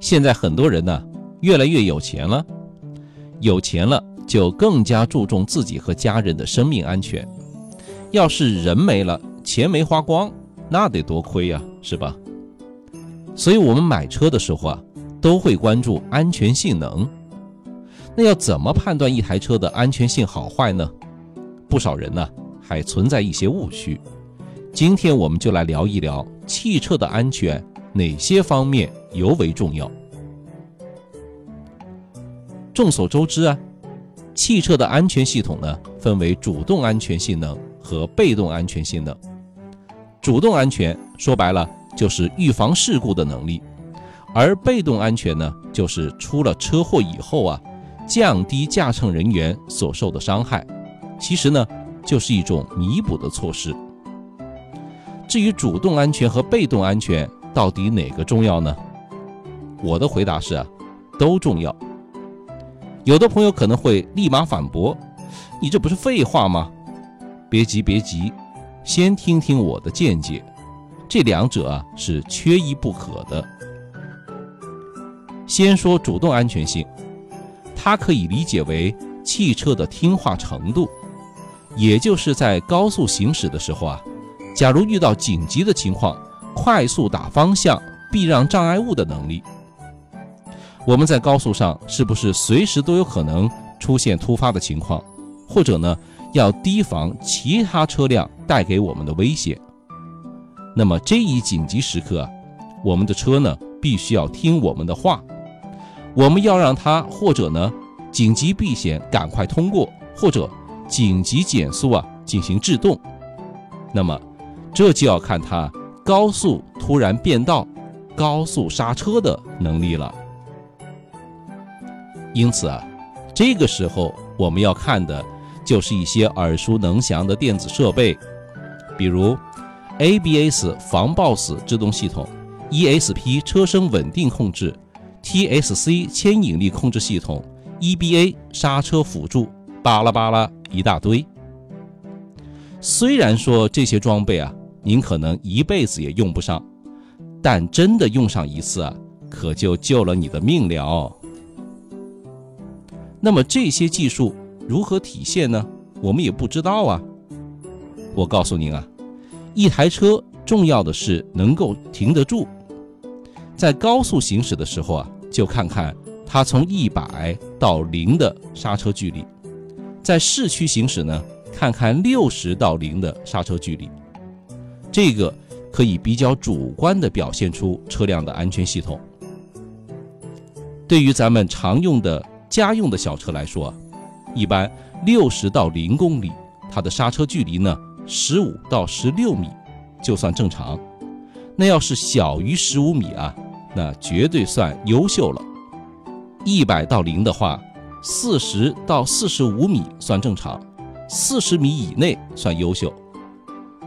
现在很多人呢，越来越有钱了，有钱了就更加注重自己和家人的生命安全。要是人没了，钱没花光，那得多亏呀，是吧？所以，我们买车的时候啊，都会关注安全性能。那要怎么判断一台车的安全性好坏呢？不少人呢还存在一些误区。今天我们就来聊一聊汽车的安全，哪些方面尤为重要。众所周知啊，汽车的安全系统呢分为主动安全性能和被动安全性能。主动安全说白了就是预防事故的能力，而被动安全呢就是出了车祸以后啊。降低驾乘人员所受的伤害，其实呢就是一种弥补的措施。至于主动安全和被动安全到底哪个重要呢？我的回答是啊，都重要。有的朋友可能会立马反驳：“你这不是废话吗？”别急别急，先听听我的见解。这两者啊是缺一不可的。先说主动安全性。它可以理解为汽车的听话程度，也就是在高速行驶的时候啊，假如遇到紧急的情况，快速打方向、避让障碍物的能力。我们在高速上是不是随时都有可能出现突发的情况，或者呢，要提防其他车辆带给我们的危险？那么这一紧急时刻，我们的车呢，必须要听我们的话。我们要让它或者呢紧急避险赶快通过，或者紧急减速啊进行制动。那么这就要看它高速突然变道、高速刹车的能力了。因此啊，这个时候我们要看的就是一些耳熟能详的电子设备，比如 ABS 防抱死制动系统、ESP 车身稳定控制。TSC 牵引力控制系统、EBA 刹车辅助，巴拉巴拉一大堆。虽然说这些装备啊，您可能一辈子也用不上，但真的用上一次啊，可就救了你的命了。那么这些技术如何体现呢？我们也不知道啊。我告诉您啊，一台车重要的是能够停得住。在高速行驶的时候啊，就看看它从一百到零的刹车距离；在市区行驶呢，看看六十到零的刹车距离。这个可以比较主观的表现出车辆的安全系统。对于咱们常用的家用的小车来说，一般六十到零公里，它的刹车距离呢，十五到十六米就算正常。那要是小于十五米啊。那绝对算优秀了。一百到零的话，四十到四十五米算正常，四十米以内算优秀。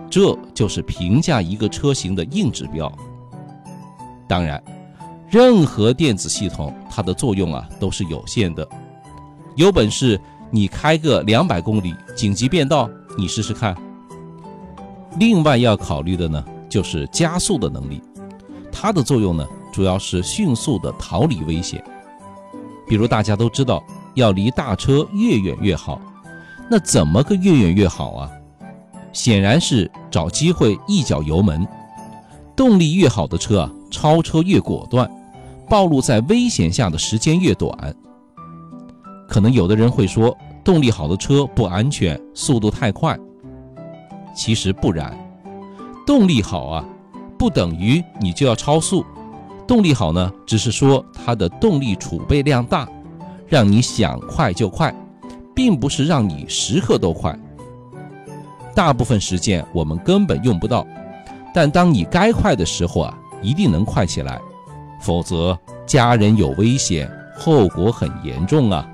这就是评价一个车型的硬指标。当然，任何电子系统它的作用啊都是有限的。有本事你开个两百公里紧急变道，你试试看。另外要考虑的呢，就是加速的能力，它的作用呢。主要是迅速的逃离危险，比如大家都知道要离大车越远越好，那怎么个越远越好啊？显然是找机会一脚油门，动力越好的车啊，超车越果断，暴露在危险下的时间越短。可能有的人会说，动力好的车不安全，速度太快。其实不然，动力好啊，不等于你就要超速。动力好呢，只是说它的动力储备量大，让你想快就快，并不是让你时刻都快。大部分时间我们根本用不到，但当你该快的时候啊，一定能快起来，否则家人有危险，后果很严重啊。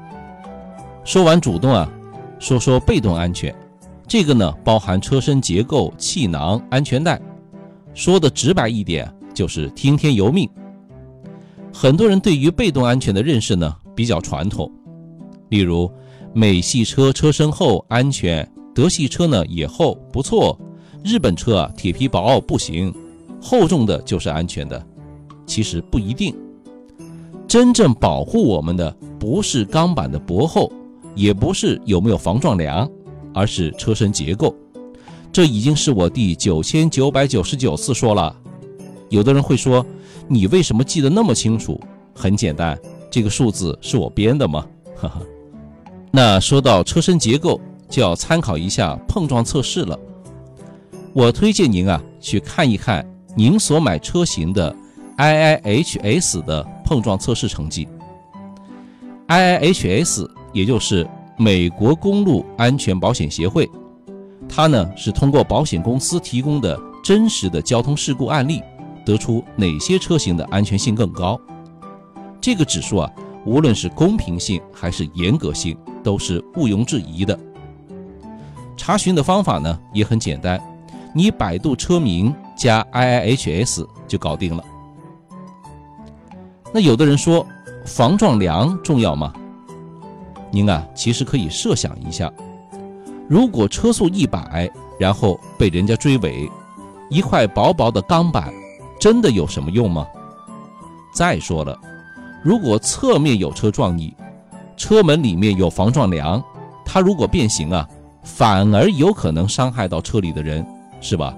说完主动啊，说说被动安全，这个呢包含车身结构、气囊、安全带。说的直白一点。就是听天由命。很多人对于被动安全的认识呢比较传统，例如美系车车身厚安全，德系车呢也厚不错，日本车啊铁皮薄不行，厚重的就是安全的。其实不一定，真正保护我们的不是钢板的薄厚，也不是有没有防撞梁，而是车身结构。这已经是我第九千九百九十九次说了。有的人会说，你为什么记得那么清楚？很简单，这个数字是我编的吗？哈哈。那说到车身结构，就要参考一下碰撞测试了。我推荐您啊去看一看您所买车型的 IIHS 的碰撞测试成绩。IIHS 也就是美国公路安全保险协会。它呢是通过保险公司提供的真实的交通事故案例，得出哪些车型的安全性更高。这个指数啊，无论是公平性还是严格性，都是毋庸置疑的。查询的方法呢也很简单，你百度车名加 IIHS 就搞定了。那有的人说防撞梁重要吗？您啊其实可以设想一下。如果车速一百，然后被人家追尾，一块薄薄的钢板，真的有什么用吗？再说了，如果侧面有车撞你，车门里面有防撞梁，它如果变形啊，反而有可能伤害到车里的人，是吧？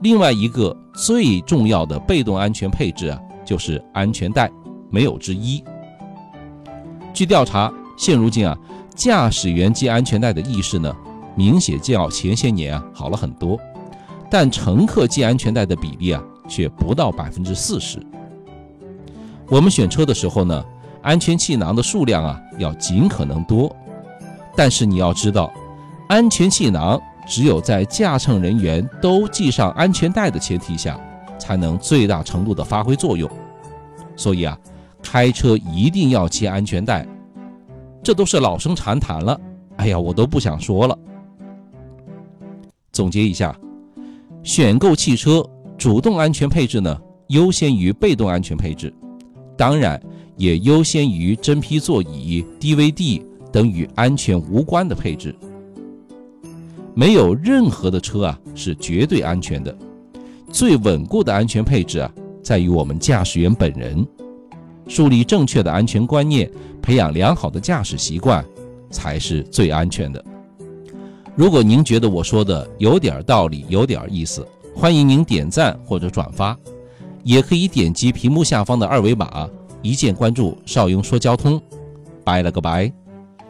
另外一个最重要的被动安全配置啊，就是安全带，没有之一。据调查，现如今啊。驾驶员系安全带的意识呢，明显较前些年啊好了很多，但乘客系安全带的比例啊却不到百分之四十。我们选车的时候呢，安全气囊的数量啊要尽可能多，但是你要知道，安全气囊只有在驾乘人员都系上安全带的前提下，才能最大程度的发挥作用。所以啊，开车一定要系安全带。这都是老生常谈了，哎呀，我都不想说了。总结一下，选购汽车主动安全配置呢，优先于被动安全配置，当然也优先于真皮座椅、DVD 等与安全无关的配置。没有任何的车啊是绝对安全的，最稳固的安全配置啊，在于我们驾驶员本人。树立正确的安全观念，培养良好的驾驶习惯，才是最安全的。如果您觉得我说的有点道理，有点意思，欢迎您点赞或者转发，也可以点击屏幕下方的二维码，一键关注“邵雍说交通”。拜了个拜。